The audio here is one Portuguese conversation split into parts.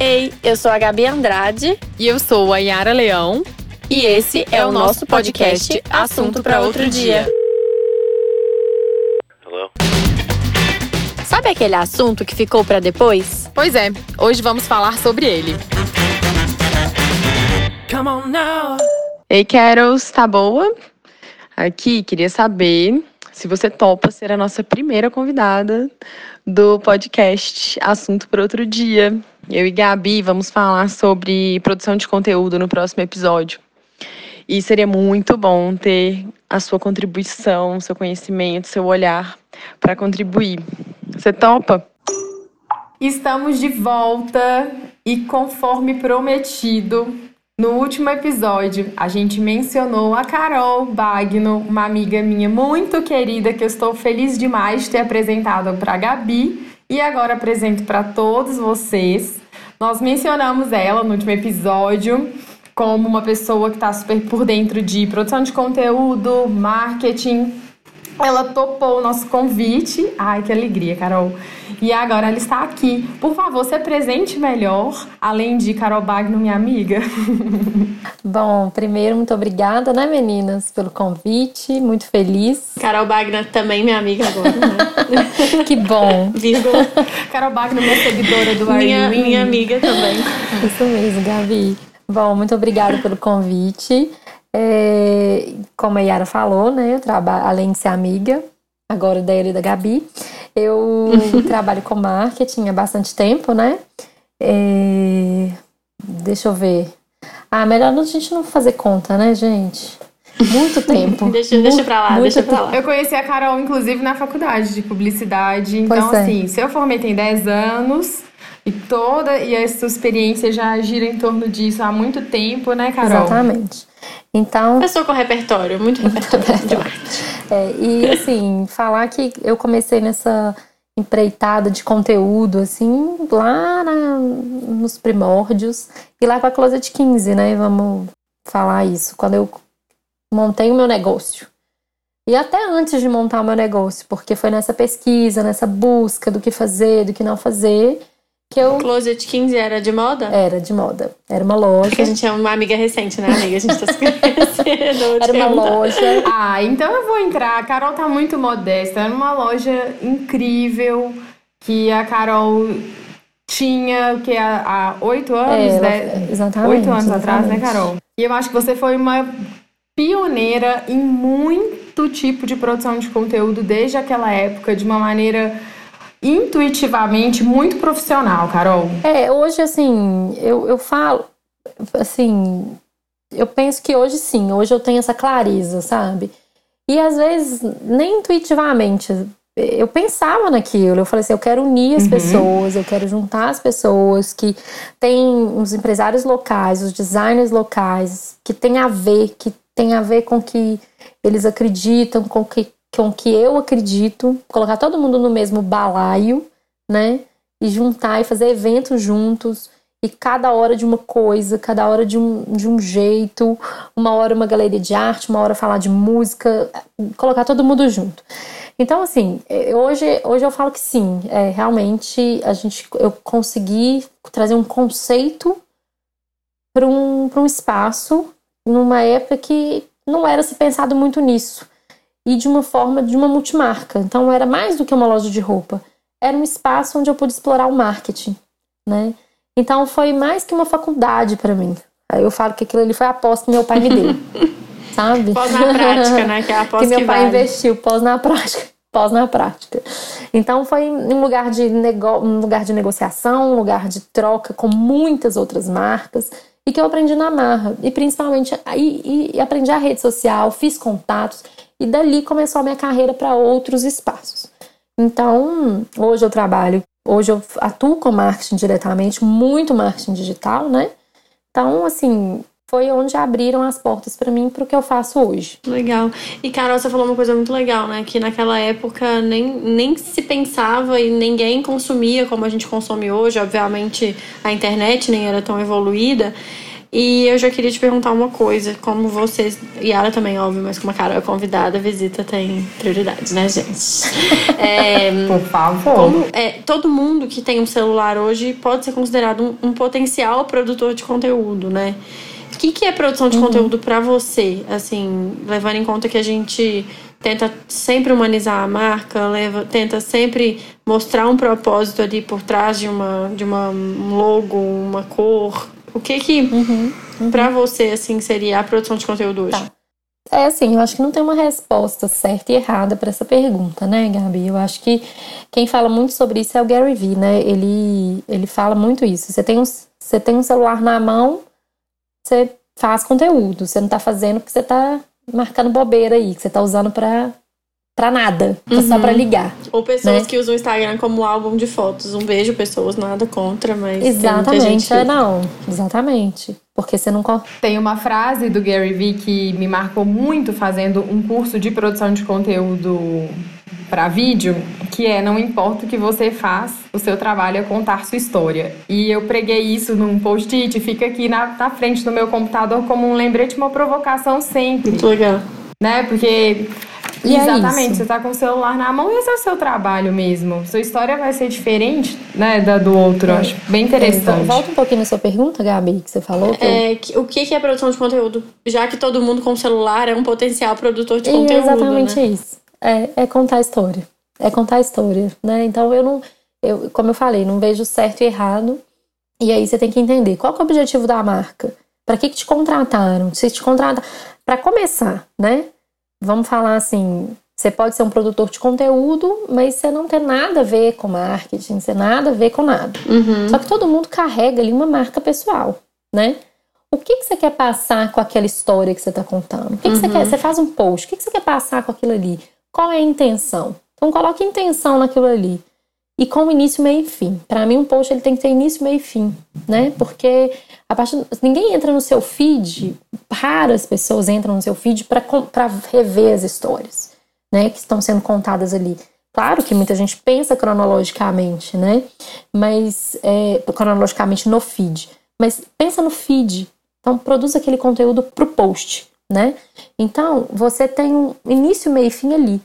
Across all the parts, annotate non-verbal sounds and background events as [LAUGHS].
Ei, eu sou a Gabi Andrade. E eu sou a Yara Leão. E esse é o nosso podcast Assunto para Outro Dia. Hello? Sabe aquele assunto que ficou para depois? Pois é, hoje vamos falar sobre ele. Come on now. Ei, Carols, tá boa? Aqui, queria saber se você topa ser a nossa primeira convidada do podcast Assunto para Outro Dia. Eu e Gabi vamos falar sobre produção de conteúdo no próximo episódio. E seria muito bom ter a sua contribuição, seu conhecimento, seu olhar para contribuir. Você topa? Estamos de volta e conforme prometido, no último episódio a gente mencionou a Carol Bagno, uma amiga minha muito querida que eu estou feliz demais de ter apresentado para a Gabi e agora apresento para todos vocês. Nós mencionamos ela no último episódio como uma pessoa que está super por dentro de produção de conteúdo, marketing. Ela topou o nosso convite. Ai, que alegria, Carol. E agora ela está aqui. Por favor, se apresente melhor, além de Carol Bagno, minha amiga. [LAUGHS] Bom, primeiro, muito obrigada, né, meninas, pelo convite. Muito feliz. Carol Bagno também minha amiga agora, né? [LAUGHS] que bom. Vírgula. Carol Bagno, minha seguidora do minha, minha amiga também. Isso mesmo, Gabi. Bom, muito obrigada pelo convite. É, como a Yara falou, né, eu trabalho, além de ser amiga, agora da e da Gabi, eu [LAUGHS] trabalho com marketing há bastante tempo, né? É, deixa eu ver. Ah, melhor a gente não fazer conta, né, gente? Muito [LAUGHS] tempo. deixa, deixa pra lá, deixa pra lá. Eu conheci a Carol, inclusive, na faculdade de publicidade. Então, Pois é. assim, se eu formei tem 10 anos e toda e a sua experiência já gira em torno disso há muito tempo, né, Carol? Exatamente. Então, Pessoa com repertório, muito [LAUGHS] repertório de marketing. É, e assim, falar que eu comecei nessa empreitada de conteúdo, assim, lá na- nos primórdios, e lá com a Closet 15, né? Vamos falar isso. Quando eu montei o meu negócio. E até antes de montar o meu negócio, porque foi nessa pesquisa, nessa busca do que fazer, do que não fazer, que eu Closet 15 era de moda? era de moda. Era uma loja. Porque a gente é uma amiga recente, né, amiga? A gente tá se [LAUGHS] conhecendo. Era uma loja. Ah, então eu vou entrar. A Carol tá muito modesta. Era uma loja incrível que a Carol tinha o que há oito anos, É, ela- né? exatamente. Oito anos atrás, né, exatamente. Carol? E eu acho que você foi uma pioneira em muito tipo de produção de conteúdo desde aquela época, de uma maneira intuitivamente muito profissional, Carol. É, hoje, assim, eu, eu falo, assim, eu penso que hoje sim, hoje eu tenho essa clareza, sabe? E às vezes, nem intuitivamente, eu pensava naquilo, eu falei assim, eu quero unir as Uhum. pessoas, eu quero juntar as pessoas que têm os empresários locais, os designers locais, que tem a ver, que tem a ver com o que eles acreditam, com o que, com o que eu acredito, colocar todo mundo no mesmo balaio, né? e juntar e fazer eventos juntos e cada hora de uma coisa, cada hora de um, de um jeito, uma hora uma galeria de arte, uma hora falar de música, colocar todo mundo junto. Então, assim, eh, hoje, hoje eu falo que sim, é, realmente a gente, eu consegui trazer um conceito para um, um espaço numa época que não era se pensado muito nisso e de uma forma de uma multimarca. Então, era mais do que uma loja de roupa era um espaço onde eu pude explorar o marketing, né? Então foi mais que uma faculdade para mim. Aí eu falo que aquilo ali foi a aposta que meu pai me deu, [LAUGHS] sabe? Pós na prática, né? Que é a [LAUGHS] aposta que meu que pai vale. investiu pós na prática, [LAUGHS] pós na prática. Então foi um lugar de nego... um lugar de negociação, um lugar de troca com muitas outras marcas e que eu aprendi na marra e principalmente e, e aprendi a rede social, fiz contatos e dali começou a minha carreira para outros espaços. Então, hoje eu trabalho, hoje eu atuo com marketing diretamente, muito marketing digital, né? Então, assim, foi onde abriram as portas para mim para o que eu faço hoje. Legal. E Carol, você falou uma coisa muito legal, né? Que naquela época nem, nem se pensava e ninguém consumia como a gente consome hoje. Obviamente a internet nem era tão evoluída. E eu já queria te perguntar uma coisa, como vocês, e ela também, óbvio, mas como a Carol é convidada, a visita tem prioridades, né, gente? [LAUGHS] É, Por favor. Como, é, todo mundo que tem um celular hoje pode ser considerado um, um potencial produtor de conteúdo, né? O que, que é produção de uhum. conteúdo para você? Assim, levando em conta que a gente tenta sempre humanizar a marca, leva, tenta sempre mostrar um propósito ali por trás de uma de uma um logo, uma cor. O que que uhum, uhum. para você assim seria a produção de conteúdo hoje? Tá. É assim, eu acho que não tem uma resposta certa e errada para essa pergunta, né, Gabi? Eu acho que quem fala muito sobre isso é o Gary Vee, né? Ele ele fala muito isso. Você tem um, você tem um celular na mão, você faz conteúdo. Você não tá fazendo porque você tá marcando bobeira aí, que você tá usando pra, pra nada, uhum. só pra ligar. Ou pessoas né? que usam o Instagram como álbum de fotos. Um beijo, pessoas, nada contra, mas. Exatamente, é não. Exatamente. Porque você não. Tem uma frase do Gary Vee que me marcou muito fazendo um curso de produção de conteúdo para vídeo, que é não importa o que você faz, o seu trabalho é contar sua história. E eu preguei isso num post-it, fica aqui na, na frente do meu computador como um lembrete, uma provocação sempre. Muito legal. Né? Porque e é Exatamente, é você tá com o celular na mão e esse é o seu trabalho mesmo. Sua história vai ser diferente, né, da do outro. É. Acho bem interessante. É, volta um pouquinho na sua pergunta, Gabi, que você falou. Que é, eu... o que é produção de conteúdo? Já que todo mundo com celular é um potencial produtor de e conteúdo. exatamente né? isso é, é contar a história. É contar a história, né? Então eu não, eu, como eu falei, não vejo certo e errado. E aí você tem que entender qual é o objetivo da marca. Para que, que te contrataram? Se te contrataram. Para começar, né? Vamos falar assim: você pode ser um produtor de conteúdo, mas você não tem nada a ver com marketing, você nada a ver com nada. Uhum. Só que todo mundo carrega ali uma marca pessoal, né? O que, que você quer passar com aquela história que você está contando? O que, que você uhum. quer? Você faz um post, o que, que você quer passar com aquilo ali? Qual é a intenção? Então coloque intenção naquilo ali. E com início, meio e fim. Para mim, um post ele tem que ter início, meio e fim, né? Porque a partir ninguém entra no seu feed, raras pessoas entram no seu feed para rever as histórias, né, que estão sendo contadas ali. Claro que muita gente pensa cronologicamente, né? Mas é, cronologicamente no feed. Mas pensa no feed. Então produz aquele conteúdo pro post né? Então, você tem um início, meio e fim ali.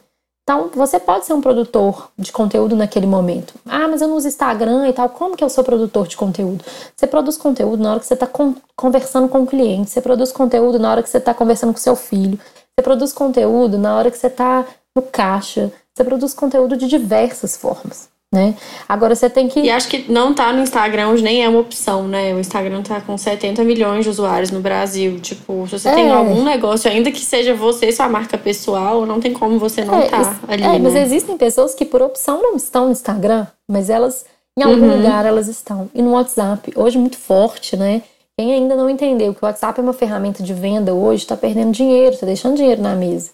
Então, você pode ser um produtor de conteúdo naquele momento. Ah, mas eu não uso Instagram e tal. Como que eu sou produtor de conteúdo? Você produz conteúdo na hora que você está conversando com o cliente. Você produz conteúdo na hora que você está conversando com seu filho. Você produz conteúdo na hora que você está no caixa. Você produz conteúdo de diversas formas né? Agora você tem que. E acho que não tá no Instagram hoje nem é uma opção, né? O Instagram tá com 70 milhões de usuários no Brasil. Tipo, se você é. tem algum negócio, ainda que seja você, sua marca pessoal, não tem como você não é, tá ali. É, né? mas existem pessoas que por opção não estão no Instagram, mas elas, em algum uhum. lugar, elas estão. E no WhatsApp, hoje muito forte, né? Quem ainda não entendeu que o WhatsApp é uma ferramenta de venda hoje, tá perdendo dinheiro, tá deixando dinheiro na mesa,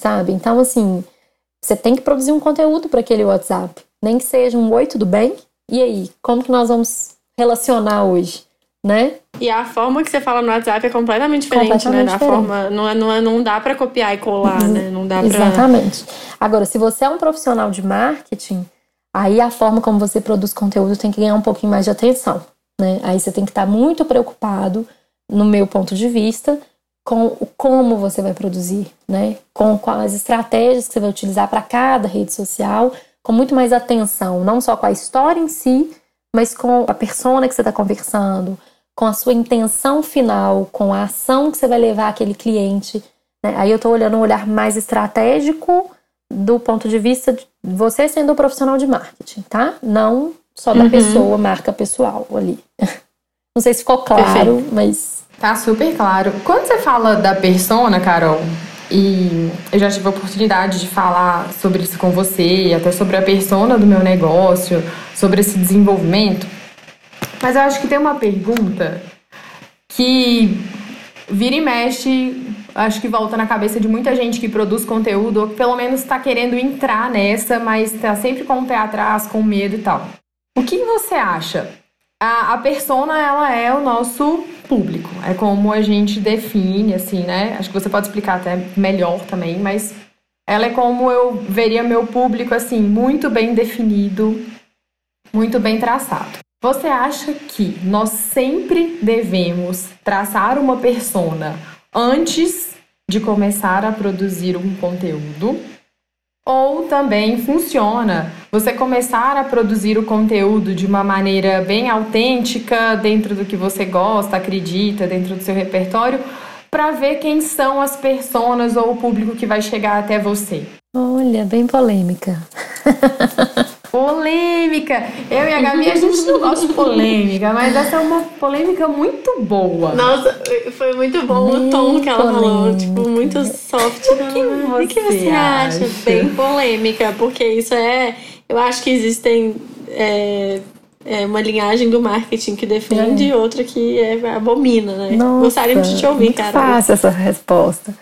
sabe? Então, assim, você tem que produzir um conteúdo para aquele WhatsApp nem que seja um oi, tudo bem? E aí, como que nós vamos relacionar hoje, né? E a forma que você fala no WhatsApp é completamente diferente, completamente né? Da forma, não, é, não, é, não dá para copiar e colar, né? Não dá pra... Exatamente. Agora, se você é um profissional de marketing, aí a forma como você produz conteúdo tem que ganhar um pouquinho mais de atenção, né? Aí você tem que estar muito preocupado, no meu ponto de vista, com o como você vai produzir, né? Com quais estratégias que você vai utilizar para cada rede social com muito mais atenção, não só com a história em si, mas com a persona que você está conversando, com a sua intenção final, com a ação que você vai levar aquele cliente. Né? Aí eu estou olhando um olhar mais estratégico do ponto de vista de você sendo um profissional de marketing, tá? Não só da uhum. pessoa, marca pessoal ali. [LAUGHS] Não sei se ficou claro, Perfeito. mas. Tá super claro. Quando você fala da persona, Carol, e eu já tive a oportunidade de falar sobre isso com você, até sobre a persona do meu negócio, sobre esse desenvolvimento. Mas eu acho que tem uma pergunta que vira e mexe, acho que volta na cabeça de muita gente que produz conteúdo, ou que pelo menos está querendo entrar nessa, mas está sempre com o pé atrás, com medo e tal. O que você acha? A, a persona, ela é o nosso público. É como a gente define, assim, né? Acho que você pode explicar até melhor também, mas ela é como eu veria meu público, assim, muito bem definido, muito bem traçado. Você acha que nós sempre devemos traçar uma persona antes de começar a produzir um conteúdo? Ou também funciona você começar a produzir o conteúdo de uma maneira bem autêntica, dentro do que você gosta, acredita, dentro do seu repertório, para ver quem são as personas ou o público que vai chegar até você? Olha, bem polêmica. [LAUGHS] Polêmica! Eu e a Gabi, a gente não gosta de polêmica, mas essa é uma polêmica muito boa. Nossa, foi muito bom Bem o tom que ela falou. polêmica. Tipo, muito soft. O que O que você você acha? acha? Bem polêmica, porque isso é. Eu acho que existem. É, é uma linhagem do marketing que defende e outra que é, abomina, né? Nossa, Gostaríamos de te ouvir, cara. fácil essa resposta.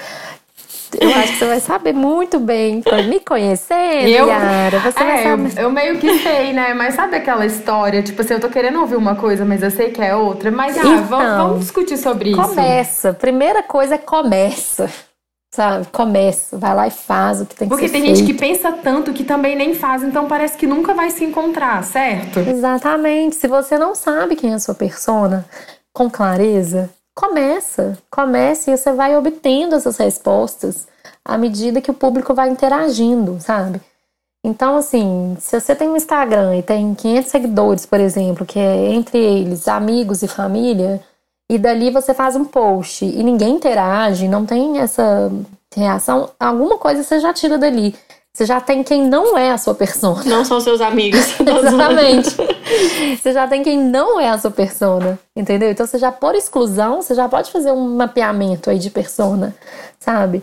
Eu acho que você vai saber muito bem, [LAUGHS] me conhecendo, Eu- Yara. Você vai É, saber. eu, eu meio que [LAUGHS] sei, né? Mas sabe aquela história? Tipo assim, eu tô querendo ouvir uma coisa, mas eu sei que é outra. Mas, ah, Então, vamos, vamos discutir sobre isso. Começa. Primeira coisa é começa. Sabe? Começa. Vai lá e faz o que tem que Porque ser tem feito. gente que pensa tanto que também nem faz, então parece que nunca vai se encontrar, certo? Exatamente. Se você não sabe quem é a sua persona com clareza, começa. Comece e você vai obtendo essas respostas à medida que o público vai interagindo, sabe? Então, assim, se você tem um Instagram e tem 500 seguidores, por exemplo, que é entre eles amigos e família, e dali você faz um post e ninguém interage, não tem essa reação, alguma coisa você já tira dali. Você já tem quem não é a sua persona. Não são seus amigos. [LAUGHS] Exatamente. Você já tem quem não é a sua persona, entendeu? Então você já por exclusão, você já pode fazer um mapeamento aí de persona, sabe?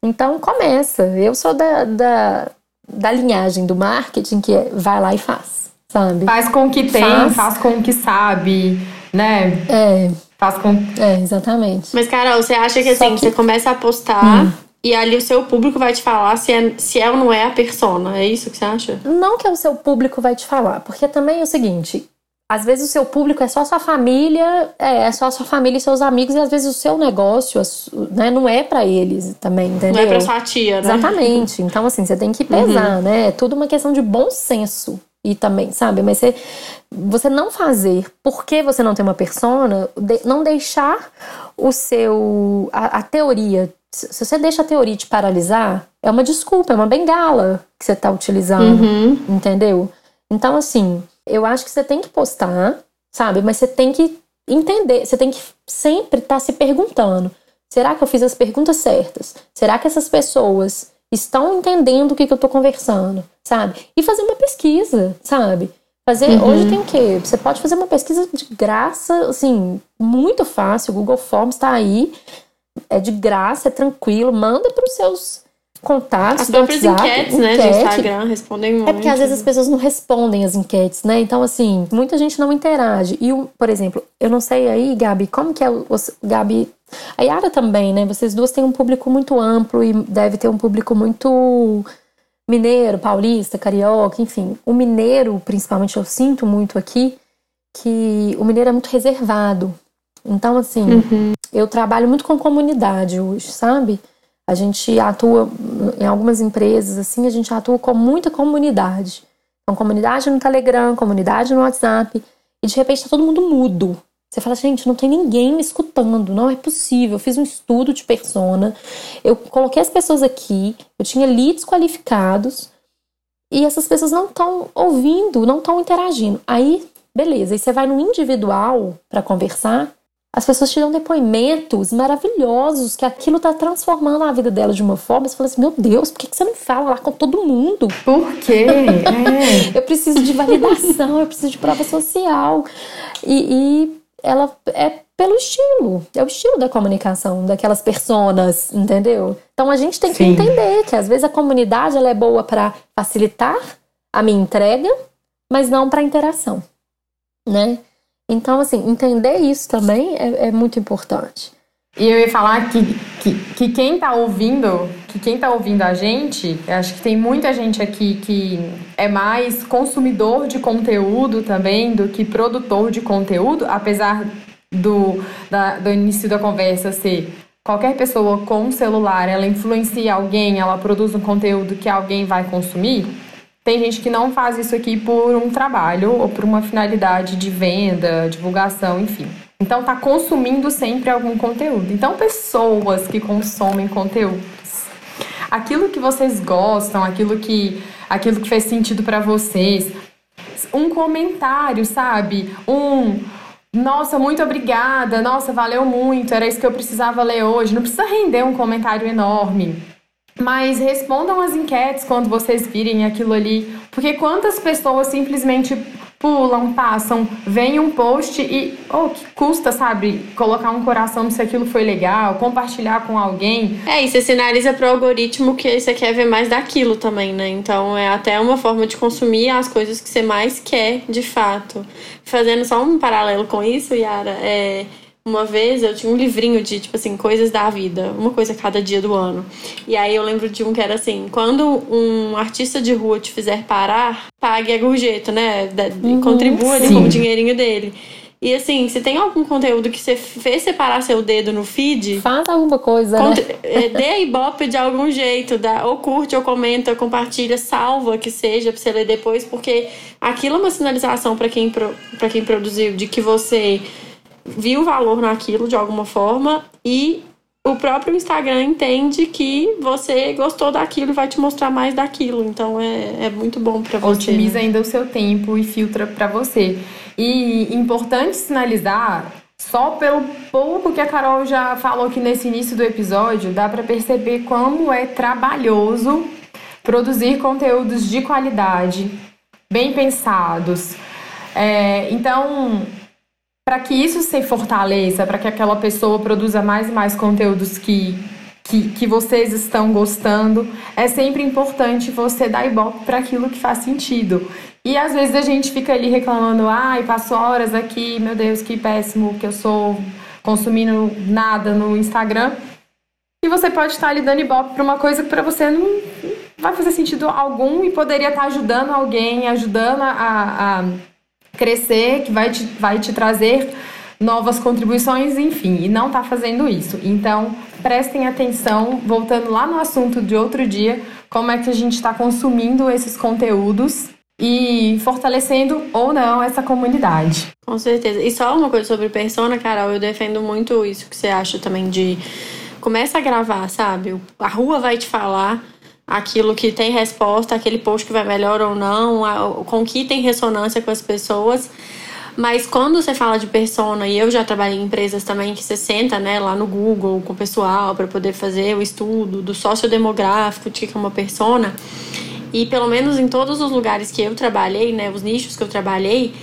Então começa. Eu sou da, da, da linhagem do marketing que é vai lá e faz, sabe? Faz com o que tem, Faz. faz, com o que sabe, né? É, Faz com. é, exatamente. Mas, Carol, você acha que assim, que- você começa a postar e ali o seu público vai te falar se é, se é ou não é a persona? É isso que você acha? Não que o seu público vai te falar, porque também é o seguinte. Às vezes o seu público é só sua família, é, é só sua família e seus amigos, e às vezes o seu negócio né, não é pra eles também, entendeu? Não é pra sua tia, né? Exatamente. Então, assim, você tem que pesar, né? É tudo uma questão de bom senso. E também, sabe? Mas você, você não fazer porque você não tem uma persona, de- não deixar o seu. A, a teoria. Se você deixa a teoria te paralisar, é uma desculpa, é uma bengala que você tá utilizando. Uhum. Entendeu? Então, assim, eu acho que você tem que postar, sabe? Mas você tem que entender, você tem que sempre estar se perguntando: será que eu fiz as perguntas certas? Será que essas pessoas estão entendendo o que, que eu tô conversando, sabe? E fazer uma pesquisa, sabe? Fazer, Uhum. hoje tem o quê? Você pode fazer uma pesquisa de graça, assim, muito fácil. O Google Forms tá aí, é de graça, é tranquilo. Manda para os seus contatos As do próprias WhatsApp, enquetes, né, de. Instagram respondem muito. É porque às vezes as pessoas não respondem as enquetes, né? Então, assim, muita gente não interage. E, por exemplo, eu não sei aí, Gabi, como que é o. Gabi. A Yara também, né? Vocês duas têm um público muito amplo e deve ter um público muito mineiro, paulista, carioca, enfim. O mineiro, principalmente, eu sinto muito aqui que o mineiro é muito reservado. Então, assim, eu trabalho muito com comunidade hoje, sabe? A gente atua em algumas empresas, assim, a gente atua com muita comunidade. Então, comunidade no Telegram, comunidade no WhatsApp, e de repente tá todo mundo mudo. Você fala, gente, não tem ninguém me escutando, não é possível. Eu fiz um estudo de persona, eu coloquei as pessoas aqui, eu tinha leads qualificados, e essas pessoas não estão ouvindo, não estão interagindo. Aí, beleza, aí você vai no individual para conversar, as pessoas te dão depoimentos maravilhosos que aquilo tá transformando a vida dela de uma forma. Você fala assim: meu Deus, por que que você não fala lá com todo mundo? Por quê? É. [LAUGHS] Eu preciso de validação, eu preciso de prova social. E, e ela é pelo estilo, é o estilo da comunicação, daquelas personas, entendeu? Então a gente tem que Sim. entender que às vezes a comunidade ela é boa para facilitar a minha entrega, mas não para interação, né? Então, assim, entender isso também é, é muito importante. E eu ia falar que, que, que quem tá ouvindo, que quem tá ouvindo a gente, acho que tem muita gente aqui que é mais consumidor de conteúdo também do que produtor de conteúdo, apesar do, da- do início da conversa ser qualquer pessoa com celular, ela influencia alguém, ela produz um conteúdo que alguém vai consumir. Tem gente que não faz isso aqui por um trabalho ou por uma finalidade de venda, divulgação, enfim. Então tá consumindo sempre algum conteúdo. Então pessoas que consomem conteúdos, aquilo que vocês gostam, aquilo que aquilo que fez sentido para vocês, um comentário, sabe? Um nossa, muito obrigada. Nossa, valeu muito. Era isso que eu precisava ler hoje. Não precisa render um comentário enorme. Mas respondam as enquetes quando vocês virem aquilo ali. Porque quantas pessoas simplesmente pulam, passam, veem um post e, oh, que custa, sabe, colocar um coração se aquilo foi legal, compartilhar com alguém. É, e você sinaliza pro algoritmo que você quer ver mais daquilo também, né? Então é até uma forma de consumir as coisas que você mais quer, de fato. Fazendo só um paralelo com isso, Yara, é uma vez eu tinha um livrinho de, tipo assim, coisas da vida, uma coisa a cada dia do ano. E aí eu lembro de um que era assim: quando um artista de rua te fizer parar, pague a gorjeta, né? Uhum, contribua ali com o dinheirinho dele. E assim, se tem algum conteúdo que você fez separar seu dedo no feed. Faz alguma coisa, né? É, dê a ibope de algum jeito. Dá, ou curte, ou comenta, compartilha, salva que seja pra você ler depois, porque aquilo é uma sinalização para quem, pra quem produziu de que você viu valor naquilo de alguma forma e o próprio Instagram entende que você gostou daquilo e vai te mostrar mais daquilo. Então é, é muito bom para você. Otimiza né? ainda o seu tempo e filtra para você. E importante sinalizar, só pelo pouco que a Carol já falou aqui nesse início do episódio, dá para perceber como é trabalhoso produzir conteúdos de qualidade, bem pensados. É, então, para que isso se fortaleça, para que aquela pessoa produza mais e mais conteúdos que, que, que vocês estão gostando, é sempre importante você dar ibope para aquilo que faz sentido. E às vezes a gente fica ali reclamando, ai, passo horas aqui, meu Deus, que péssimo que eu sou consumindo nada no Instagram. E você pode estar ali dando ibope para uma coisa que para você não vai fazer sentido algum e poderia estar ajudando alguém, ajudando a, a crescer, que vai te, vai te trazer novas contribuições, enfim, e não está fazendo isso. Então, prestem atenção, voltando lá no assunto de outro dia, como é que a gente está consumindo esses conteúdos e fortalecendo ou não essa comunidade. Com certeza. E só uma coisa sobre persona, Carol, eu defendo muito isso que você acha também de começa a gravar, sabe? A rua vai te falar aquilo que tem resposta, aquele post que vai melhor ou não, com que tem ressonância com as pessoas. Mas quando você fala de persona, e eu já trabalhei em empresas também que você senta né, lá no Google com o pessoal para poder fazer o estudo do sociodemográfico, de que é uma persona. E pelo menos em todos os lugares que eu trabalhei, né, os nichos que eu trabalhei,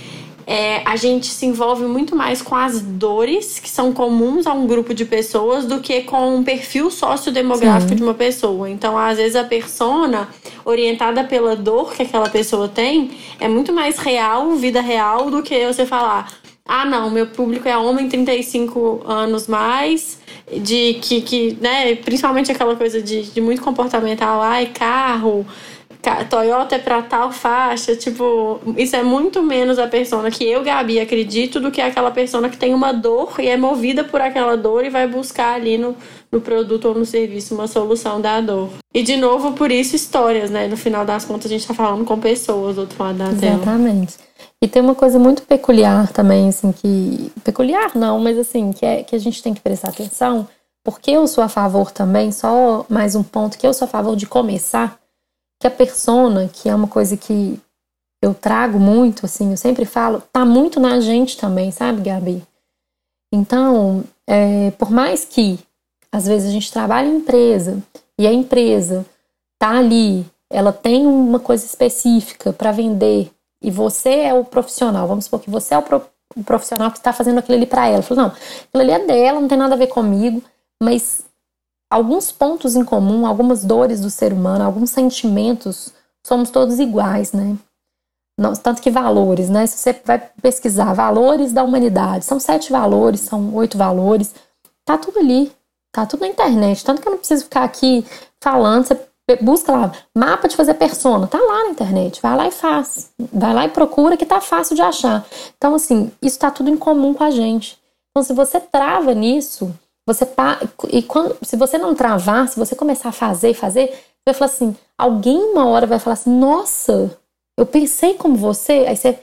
é, a gente se envolve muito mais com as dores que são comuns a um grupo de pessoas do que com um perfil sociodemográfico Sim. de uma pessoa. Então, às vezes, a persona, orientada pela dor que aquela pessoa tem, é muito mais real, vida real, do que você falar. Ah, não, meu público é homem 35 anos mais, de que, que né, principalmente aquela coisa de, de muito comportamental, ai, carro, Toyota é pra tal faixa, tipo, isso é muito menos a persona que eu, Gabi, acredito do que aquela persona que tem uma dor e é movida por aquela dor e vai buscar ali no, no produto ou no serviço uma solução da dor. E de novo, por isso, histórias, né? No final das contas, a gente tá falando com pessoas do outro lado da tela. Exatamente. E tem uma coisa muito peculiar também, assim, que. Peculiar não, mas assim, que, é, que a gente tem que prestar atenção, porque eu sou a favor também, só mais um ponto, que eu sou a favor de começar que a persona, que é uma coisa que eu trago muito, assim, eu sempre falo, tá muito na gente também, sabe, Gabi? Então, é, por mais que às vezes a gente trabalha em empresa e a empresa tá ali, ela tem uma coisa específica para vender e você é o profissional, vamos supor que você é o, pro, o profissional que está fazendo aquilo ali para ela. Falou, não, aquilo ali é dela, não tem nada a ver comigo, mas alguns pontos em comum, algumas dores do ser humano, alguns sentimentos, somos todos iguais, né? tanto que valores, né? Se você vai pesquisar valores da humanidade, são sete valores, são oito valores, tá tudo ali, tá tudo na internet. Tanto que eu não preciso ficar aqui falando, você busca lá, mapa de fazer persona, tá lá na internet, vai lá e faz, vai lá e procura que tá fácil de achar. Então, assim, isso tá tudo em comum com a gente. Então, se você trava nisso, você e quando, se você não travar, se você começar a fazer, fazer, vai falar assim, alguém uma hora vai falar assim, nossa, eu pensei como você, aí você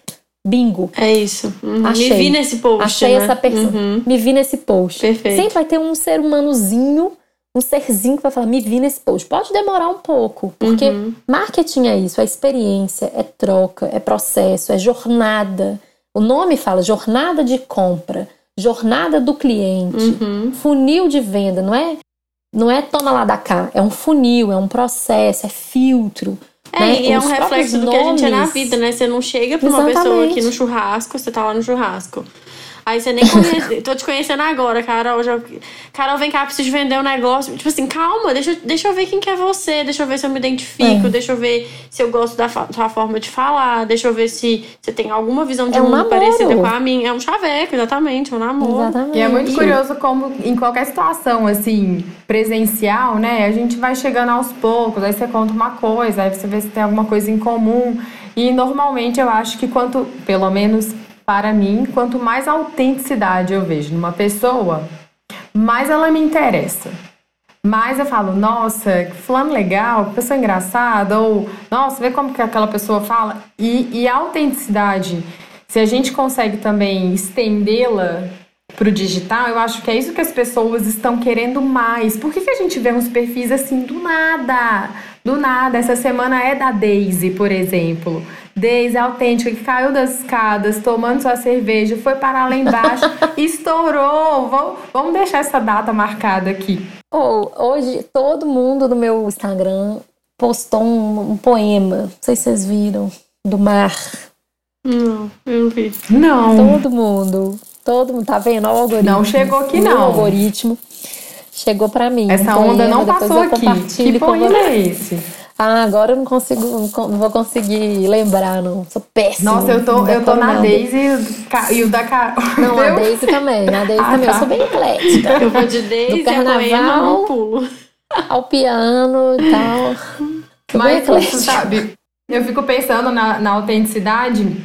bingo. É isso. Uhum. Achei. Me vi nesse post. Achei né? essa pessoa. Uhum. Me vi nesse post. Perfeito. Sempre vai ter um ser humanozinho, um serzinho que vai falar, me vi nesse post. Pode demorar um pouco, porque Uhum. marketing é isso, é experiência, é troca, é processo, é jornada. O nome fala jornada de compra, jornada do cliente, Uhum. funil de venda, não é? Não é toma lá da cá, é um funil, é um processo, é filtro. É, né? e é Os um reflexo do que a gente é na nomes. vida, né? Você não chega pra uma pessoa Exatamente. aqui no churrasco, você tá lá no churrasco. Aí você nem conhece. [LAUGHS] tô te conhecendo agora, Carol. Já... Carol, vem cá, preciso vender um negócio. Tipo assim, calma, deixa, eu- deixa eu ver quem que é você, deixa eu ver se eu me identifico, É. deixa eu ver se eu gosto da sua forma de falar, deixa eu ver se você tem alguma visão de É um mundo namoro. parecida com a minha. É um chaveco, exatamente, é um namoro. Exatamente. E é muito curioso como em qualquer situação, assim, presencial, né? A gente vai chegando aos poucos, aí você conta uma coisa, aí você vê se tem alguma coisa em comum. E normalmente eu acho que quanto, pelo menos para mim, quanto mais autenticidade eu vejo numa pessoa, mais ela me interessa. Mais eu falo, nossa, que fulano legal, que pessoa engraçada, ou nossa, vê como que aquela pessoa fala. E, e a autenticidade, se a gente consegue também estendê-la pro digital, eu acho que é isso que as pessoas estão querendo mais. Por que, que a gente vê uns perfis assim do nada? Do nada. Essa semana é da Daisy, por exemplo. Daisy autêntica, que caiu das escadas, tomando sua cerveja, foi parar lá embaixo, [LAUGHS] estourou. Vamos, vamos deixar essa data marcada aqui. Ou, hoje, todo mundo no meu Instagram postou um, um poema, não sei se vocês viram, do mar. Não, eu não vi. Não. Todo mundo, todo mundo, tá vendo? O algoritmo. Não chegou aqui, O não. algoritmo chegou pra mim. Essa um onda não depois passou eu aqui. Que poema é esse? Ah, agora eu não consigo, não vou conseguir lembrar, não. Sou péssima. Nossa, eu tô, eu tô na. Daisy e o o da Carol. [LAUGHS] Não, a Eu- Daisy também. A Daisy Ah, também. Eu tá. sou bem eclética. Eu vou de Daisy, a carnaval. pulo. Ao piano e tal. Sou bem Mas, sabe, eu fico pensando na, na autenticidade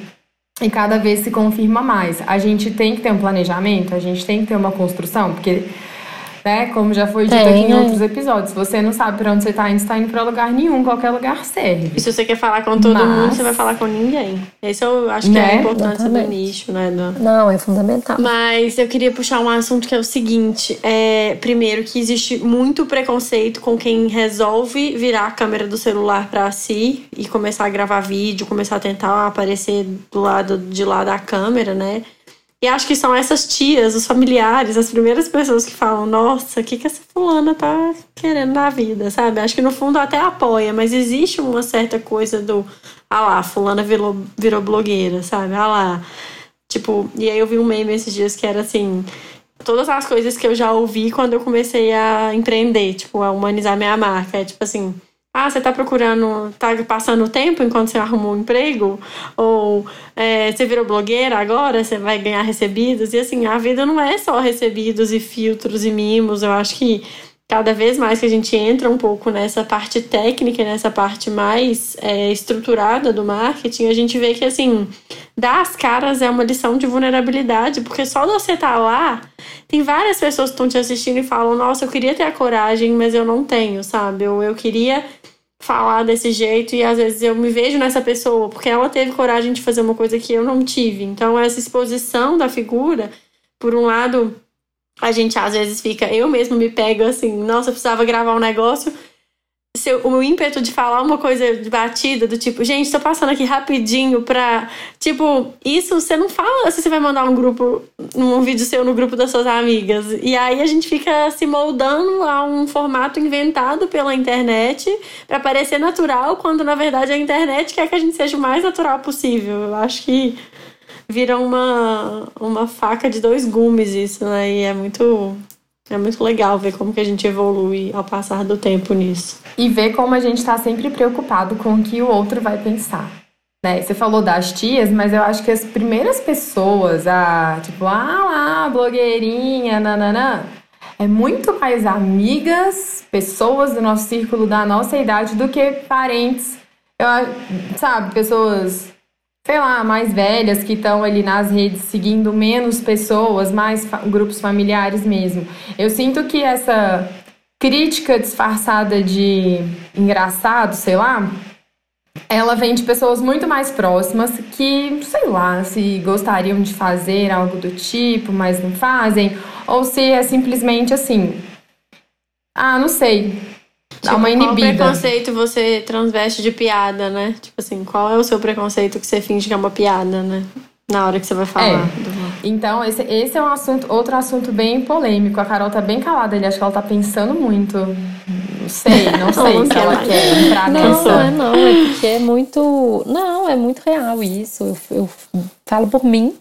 e cada vez se confirma mais. A gente tem que ter um planejamento, a gente tem que ter uma construção, porque, né, como já foi dito Tem, aqui em é. outros episódios, se você não sabe pra onde você tá indo, você tá indo pra lugar nenhum, qualquer lugar serve. E se você quer falar com todo Mas- mundo, você vai falar com ninguém. Esse eu acho que é a Né? importância do Exatamente. nicho, né? do- Não, é fundamental. Mas eu queria puxar um assunto que é o seguinte: é, primeiro, que existe muito preconceito com quem resolve virar a câmera do celular pra si e começar a gravar vídeo, começar a tentar aparecer do lado de lá da câmera, né? E acho que são essas tias, os familiares, as primeiras pessoas que falam: Nossa, o que, que essa fulana tá querendo na vida, sabe? Acho que no fundo até apoia, mas existe uma certa coisa do: Ah lá, fulana virou, virou blogueira, sabe? Ah lá. Tipo, e aí eu vi um meme esses dias que era assim. Todas as coisas que eu já ouvi quando eu comecei a empreender, tipo, a humanizar minha marca. É tipo assim, ah, você tá procurando, tá passando o tempo enquanto você arrumou um emprego? Ou é, você virou blogueira agora, você vai ganhar recebidos? E assim, a vida não é só recebidos e filtros e mimos. Eu acho que cada vez mais que a gente entra um pouco nessa parte técnica, nessa parte mais é, estruturada do marketing, a gente vê que assim, dar as caras é uma lição de vulnerabilidade, porque só você estar lá, tem várias pessoas que estão te assistindo e falam, nossa, eu queria ter a coragem, mas eu não tenho, sabe? Ou eu queria falar desse jeito e às vezes eu me vejo nessa pessoa, porque ela teve coragem de fazer uma coisa que eu não tive. Então, essa exposição da figura, por um lado, a gente às vezes fica, eu mesmo me pego assim, nossa, eu precisava gravar um negócio. Seu, o ímpeto de falar uma coisa de batida, do tipo, gente, tô passando aqui rapidinho pra. Tipo, isso você não fala se você vai mandar um grupo, um vídeo seu no grupo das suas amigas. E aí a gente fica se moldando a um formato inventado pela internet pra parecer natural, quando na verdade a internet quer que a gente seja o mais natural possível. Eu acho que vira uma, uma faca de dois gumes isso, né? E é muito, é muito legal ver como que a gente evolui ao passar do tempo nisso. E ver como a gente tá sempre preocupado com o que o outro vai pensar. Né? Você falou das tias, mas eu acho que as primeiras pessoas a, tipo, ah lá, blogueirinha, nananã, é muito mais amigas, pessoas do nosso círculo da nossa idade do que parentes. Eu, sabe, pessoas, sei lá, mais velhas que estão ali nas redes seguindo menos pessoas, mais fa- grupos familiares mesmo. Eu sinto que essa crítica disfarçada de engraçado, sei lá, ela vem de pessoas muito mais próximas que, sei lá, se gostariam de fazer algo do tipo, mas não fazem, ou se é simplesmente assim. Ah, não sei. Dá Tipo, uma Qual inibida. preconceito você transveste de piada, né? Tipo assim, qual é o seu preconceito que você finge que é uma piada, né? Na hora que você vai falar. É. do- Então, esse, esse é um assunto, outro assunto bem polêmico. A Carol tá bem calada ali, acho que ela tá pensando muito. Não sei, [LAUGHS] não sei Não se ela mais. quer entrar Não, nessa. não é não, é porque é muito. Não, é muito real isso. Eu, eu falo por mim,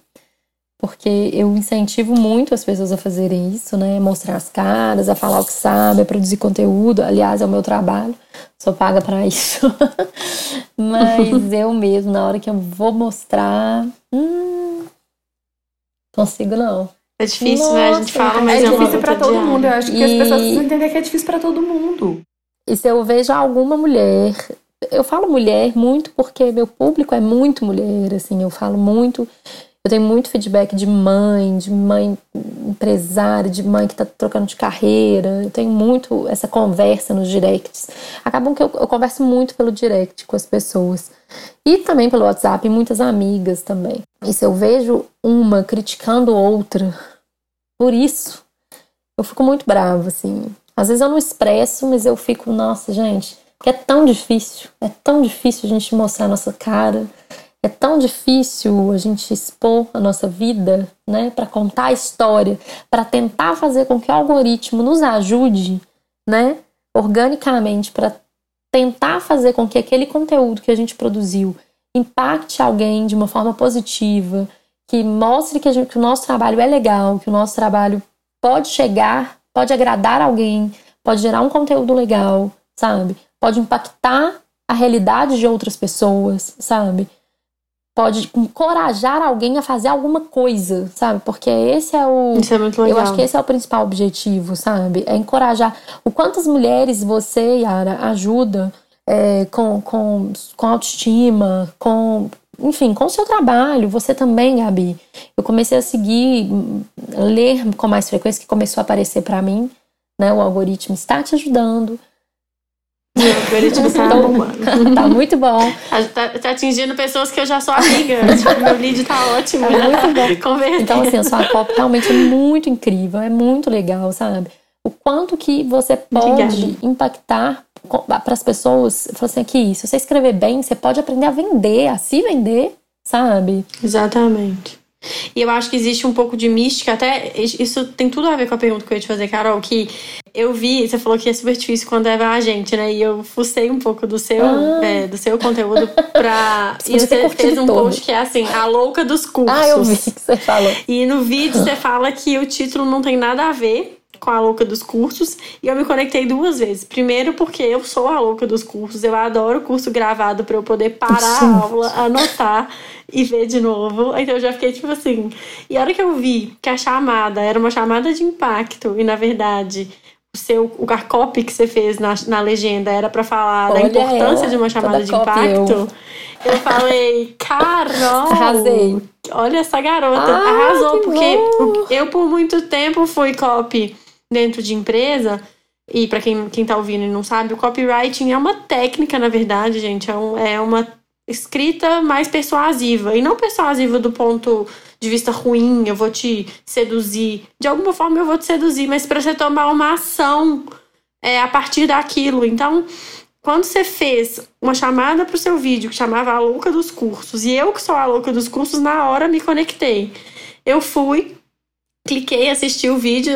porque eu incentivo muito as pessoas a fazerem isso, né? Mostrar as caras, a falar o que sabe, a produzir conteúdo. Aliás, é o meu trabalho, sou paga pra [LAUGHS] isso. Mas eu mesmo, na hora que eu vou mostrar. Hum, consigo não. É difícil, né? A gente Nossa, fala, mas é é, difícil pra todo diária. mundo. Eu acho que as E- pessoas precisam entender que é difícil pra todo mundo. E se eu vejo alguma mulher, eu falo mulher muito porque meu público é muito mulher, assim, eu falo muito, eu tenho muito feedback de mãe, de mãe empresária, de mãe que tá trocando de carreira, eu tenho muito essa conversa nos directs. Acabam que eu, eu converso muito pelo direct com as pessoas. E também pelo WhatsApp, e muitas amigas também. E se eu vejo uma criticando outra por isso, eu fico muito brava, assim. Às vezes eu não expresso, mas eu fico, nossa, gente, que é tão difícil, é tão difícil a gente mostrar a nossa cara, é tão difícil a gente expor a nossa vida, né, para contar a história, para tentar fazer com que o algoritmo nos ajude, né, organicamente, para tentar fazer com que aquele conteúdo que a gente produziu impacte alguém de uma forma positiva, que mostre que, gente- que o nosso trabalho é legal, que o nosso trabalho pode chegar, pode agradar alguém, pode gerar um conteúdo legal, sabe? Pode impactar a realidade de outras pessoas, sabe? Pode encorajar alguém a fazer alguma coisa, sabe? Porque esse é o. Isso é muito legal. Eu acho que esse é o principal objetivo, sabe? É encorajar. O quantas mulheres você, Yara, ajuda é, com, com, com autoestima, com. Enfim, com o seu trabalho. Você também, Gabi. Eu comecei a seguir, ler com mais frequência, que começou a aparecer pra mim. Né? O algoritmo está te ajudando. O algoritmo tá Então, bombando. tá muito bom. Tá, tá atingindo pessoas que eu já sou amiga. [LAUGHS] tipo, meu lead tá ótimo. Tá muito bom. Converter. Então, assim, a sua copy realmente é muito incrível, é muito legal, sabe? O quanto que você pode Obrigada. impactar para as pessoas. Falar assim, aqui, se você escrever bem, você pode aprender a vender, a se vender, sabe? Exatamente. E eu acho que existe um pouco de mística, até isso tem tudo a ver com a pergunta que eu ia te fazer, Carol, que eu vi, você falou que é super difícil quando é a gente, né? E eu fucei um pouco do seu, Ah. é, do seu conteúdo pra. [LAUGHS] Você e você fez um todo. post que é assim, a louca dos cursos. Ah, eu vi que você falou. E no vídeo você fala que o título não tem nada a ver com a louca dos cursos. E eu me conectei duas vezes. Primeiro, porque eu sou a louca dos cursos. Eu adoro curso gravado para eu poder parar Sim. a aula, anotar e ver de novo. Então eu já fiquei tipo assim. E a hora que eu vi que a chamada era uma chamada de impacto, e na verdade. O seu o a copy que você fez na, na legenda era para falar da Olha importância ela, de uma chamada de copy, eu. impacto. Eu falei, Carol! Arrasei. Olha essa garota, Ah, arrasou, que porque bom. eu por muito tempo fui copy dentro de empresa. E pra quem, quem tá ouvindo e não sabe, o copywriting é uma técnica, na verdade, gente. É, um, é uma escrita mais persuasiva. E não persuasiva do ponto de vista ruim, eu vou te seduzir. De alguma forma eu vou te seduzir, mas pra você tomar uma ação é, a partir daquilo. Então, quando você fez uma chamada pro seu vídeo que chamava a louca dos cursos, e eu que sou a louca dos cursos, na hora me conectei. Eu fui, cliquei, assisti o vídeo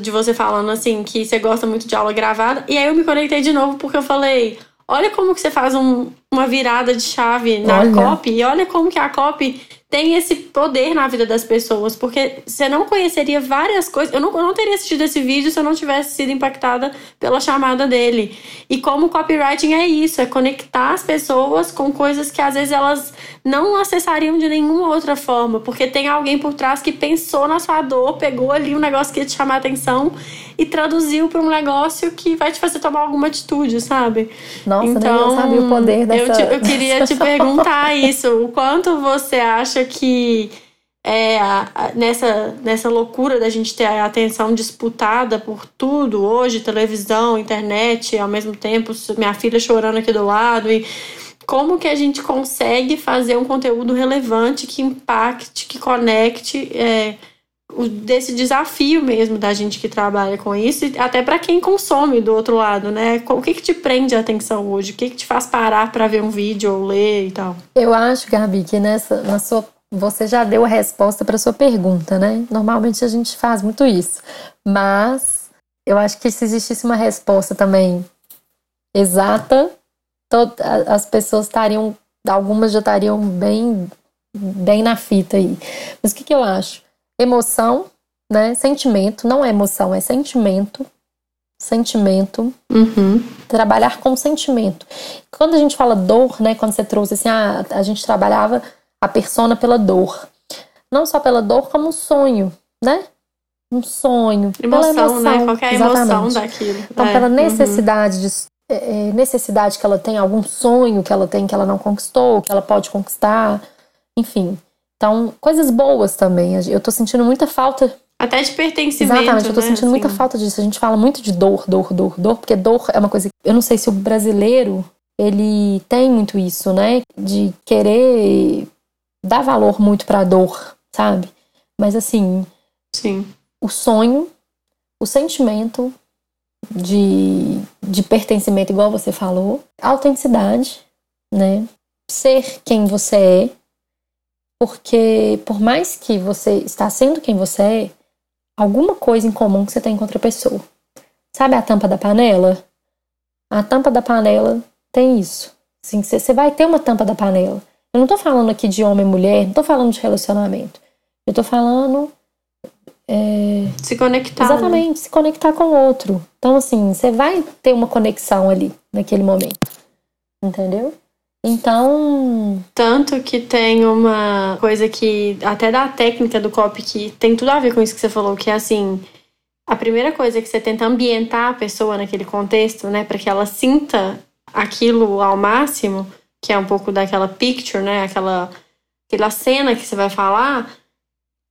de você falando assim que você gosta muito de aula gravada, e aí eu me conectei de novo porque eu falei. Olha como que você faz um- uma virada de chave na Olha. copy e olha como que a copy tem esse poder na vida das pessoas, porque você não conheceria várias coisas. Eu não, eu não teria assistido esse vídeo se eu não tivesse sido impactada pela chamada dele. E como copywriting é isso, é conectar as pessoas com coisas que às vezes elas não acessariam de nenhuma outra forma, porque tem alguém por trás que pensou na sua dor, pegou ali um negócio que ia te chamar a atenção e traduziu para um negócio que vai te fazer tomar alguma atitude, sabe? Nossa, nem eu sabia o poder dessa. Então, eu, te- eu queria te [LAUGHS] perguntar isso. O quanto você acha que é, nessa, nessa loucura da gente ter a atenção disputada por tudo hoje, televisão, internet, ao mesmo tempo, minha filha chorando aqui do lado e como que a gente consegue fazer um conteúdo relevante que impacte, que conecte é, desse desafio mesmo da gente que trabalha com isso, e até para quem consome do outro lado, né? O que, que te prende a atenção hoje? O que, que te faz parar para ver um vídeo ou ler e tal? Eu acho, Gabi, que nessa, na sua você já deu a resposta para sua pergunta, né? Normalmente a gente faz muito isso. Mas eu acho que se existisse uma resposta também exata, as pessoas estariam, algumas já estariam bem, bem na fita aí. Mas o que, que eu acho? Emoção, né? Sentimento, não é emoção, é sentimento. Sentimento. Uhum. Trabalhar com sentimento. Quando a gente fala dor, né? Quando você trouxe assim, ah, a gente trabalhava a persona pela dor. Não só pela dor, como um sonho, né? Um sonho. Emoção, pela emoção, né? Qualquer exatamente. emoção daquilo. Então, é. pela uhum. necessidade uhum. de é, é, necessidade que ela tem, algum sonho que ela tem que ela não conquistou, que ela pode conquistar, enfim. Então, coisas boas também. Eu tô sentindo muita falta. Até de pertencimento. Exatamente, eu tô né? sentindo assim. muita falta disso. A gente fala muito de dor, dor, dor, dor, porque dor é uma coisa. Eu não sei se o brasileiro ele tem muito isso, né? De querer dar valor muito pra dor, sabe? Mas assim. Sim. O sonho, o sentimento de, de pertencimento, igual você falou, autenticidade, né? Ser quem você é, porque por mais que você está sendo quem você é, alguma coisa em comum que você tem com outra pessoa. Sabe a tampa da panela? A tampa da panela tem isso. Assim, você vai ter uma tampa da panela. Eu não tô falando aqui de homem e mulher, não tô falando de relacionamento. Eu tô falando. É, se conectar. Exatamente, né? se conectar com o outro. Então, assim, você vai ter uma conexão ali, naquele momento. Entendeu? Então. Tanto que tem uma coisa que, até da técnica do copy, que tem tudo a ver com isso que você falou, que é assim. A primeira coisa é que você tenta ambientar a pessoa naquele contexto, né, para que ela sinta aquilo ao máximo que é um pouco daquela picture, né? Aquela, aquela cena que você vai falar.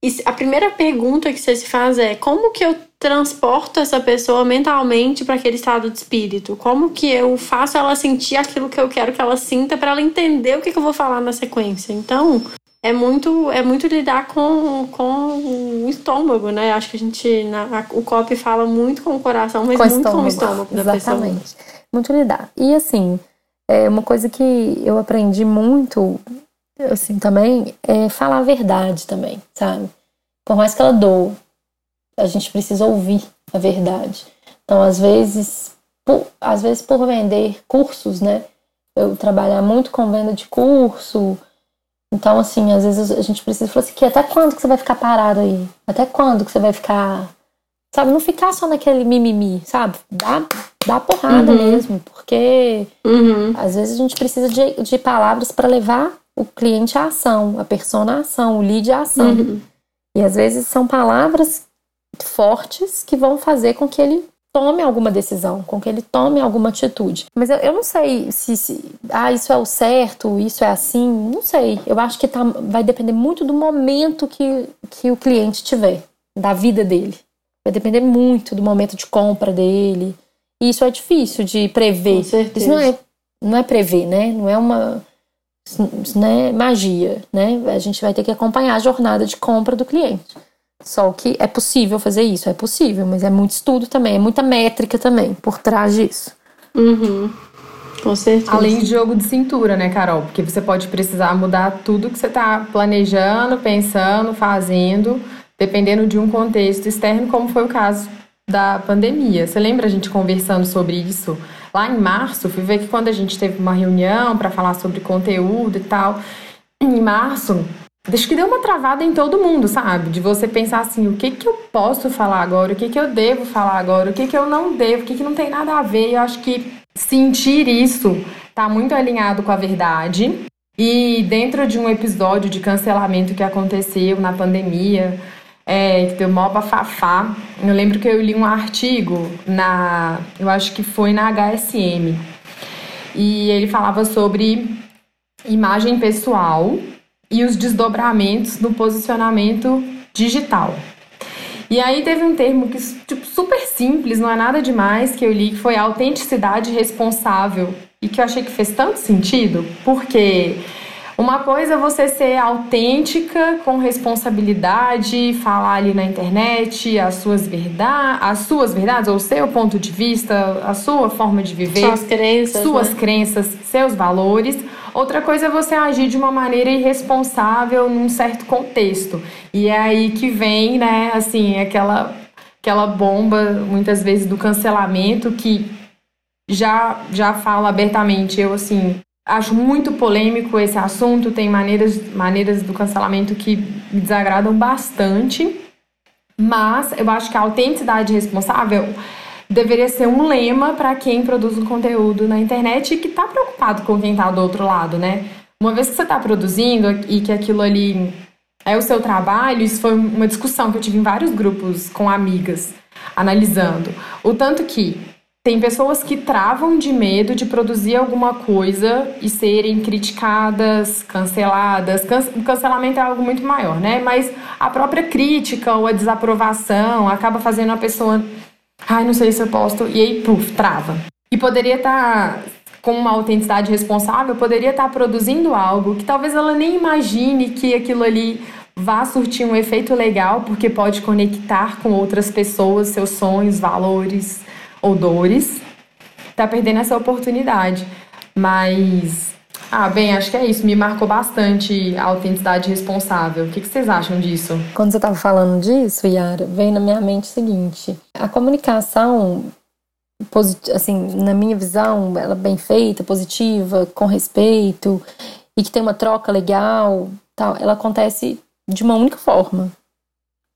E a primeira pergunta que você se faz é: como que eu transporto essa pessoa mentalmente para aquele estado de espírito? Como que eu faço ela sentir aquilo que eu quero que ela sinta para ela entender o que, que eu vou falar na sequência? Então, é muito é muito lidar com, com o estômago, né? Acho que a gente na, a, o copy fala muito com o coração, mas com muito estômago. com o estômago da Exatamente. pessoa. Muito lidar. E assim, é uma coisa que eu aprendi muito, assim, também, é falar a verdade também, sabe? Por mais que ela doa, a gente precisa ouvir a verdade. Então, às vezes, por, às vezes por vender cursos, né? Eu trabalhar muito com venda de curso. Então, assim, às vezes a gente precisa falar assim, que até quando que você vai ficar parado aí? Até quando que você vai ficar Sabe, não ficar só naquele mimimi, sabe? Dá, dá porrada uhum. mesmo, porque uhum. às vezes a gente precisa de, de palavras para levar o cliente à ação, a persona à ação, o lead à ação. Uhum. E às vezes são palavras fortes que vão fazer com que ele tome alguma decisão, com que ele tome alguma atitude. Mas eu, eu não sei se, se, ah, isso é o certo, isso é assim, não sei. Eu acho que tá, vai depender muito do momento que, que o cliente tiver, da vida dele. Vai depender muito do momento de compra dele. E isso é difícil de prever. Isso não é, não é prever, né? Não é uma. Isso não é magia, né? A gente vai ter que acompanhar a jornada de compra do cliente. Só que é possível fazer isso, é possível, mas é muito estudo também, é muita métrica também por trás disso. Uhum. Com certeza. Além de jogo de cintura, né, Carol? Porque você pode precisar mudar tudo que você está planejando, pensando, fazendo dependendo de um contexto externo, como foi o caso da pandemia. Você lembra a gente conversando sobre isso? Lá em março, fui ver que quando a gente teve uma reunião para falar sobre conteúdo e tal, em março, acho que deu uma travada em todo mundo, sabe? De você pensar assim, o que que eu posso falar agora, o que que eu devo falar agora, o que que eu não devo, o que que não tem nada a ver. Eu acho que sentir isso tá muito alinhado com a verdade. E dentro de um episódio de cancelamento que aconteceu na pandemia, é, que deu mó bafafá. Eu lembro que eu li um artigo na. Eu acho que foi na HSM. E ele falava sobre imagem pessoal e os desdobramentos no posicionamento digital. E aí teve um termo que tipo, super simples, não é nada demais, que eu li, que foi autenticidade responsável. E que eu achei que fez tanto sentido, porque uma coisa é você ser autêntica, com responsabilidade, falar ali na internet as suas verdades, as suas verdades, ou o seu ponto de vista, a sua forma de viver, suas crenças, suas né? crenças, seus valores. Outra coisa é você agir de uma maneira irresponsável num certo contexto. E é aí que vem, né, assim, aquela aquela bomba muitas vezes do cancelamento que já já fala abertamente, eu assim, Acho muito polêmico esse assunto, tem maneiras, maneiras do cancelamento que me desagradam bastante, mas eu acho que a autenticidade responsável deveria ser um lema para quem produz um conteúdo na internet e que está preocupado com quem está do outro lado, né? Uma vez que você está produzindo e que aquilo ali é o seu trabalho, isso foi uma discussão que eu tive em vários grupos com amigas, analisando. O tanto que tem pessoas que travam de medo de produzir alguma coisa e serem criticadas, canceladas. O cancelamento é algo muito maior, né? Mas a própria crítica ou a desaprovação acaba fazendo a pessoa. Ai, não sei se eu posto. E aí, puf, trava. E poderia estar. Tá, com uma autenticidade responsável, poderia estar tá produzindo algo que talvez ela nem imagine que aquilo ali vá surtir um efeito legal, porque pode conectar com outras pessoas, seus sonhos, valores, ou dores, tá perdendo essa oportunidade. Mas, ah, bem, acho que é isso. Me marcou bastante a autenticidade responsável. O que, vocês acham disso? Quando você estava falando disso, Yara, veio na minha mente o seguinte: a comunicação, assim, na minha visão, ela é bem feita, positiva, com respeito e que tem uma troca legal, tal, ela acontece de uma única forma.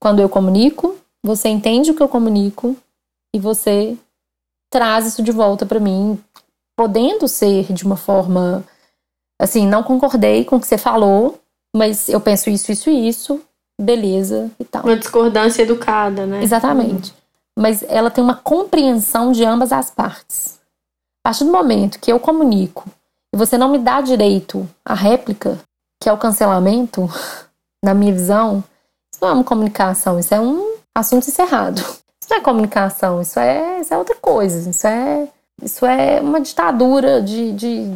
Quando eu comunico, você entende o que eu comunico e você traz isso de volta para mim, podendo ser de uma forma assim, não concordei com o que você falou, mas eu penso isso, isso e isso, beleza e tal. Uma discordância educada, né? Exatamente. Mas ela tem uma compreensão de ambas as partes. A partir do momento que eu comunico e você não me dá direito à réplica, que é o cancelamento, [LAUGHS] na minha visão, isso não é uma comunicação, isso é um assunto encerrado. Isso não é comunicação, isso é, isso é outra coisa. Isso é, isso é uma ditadura de, de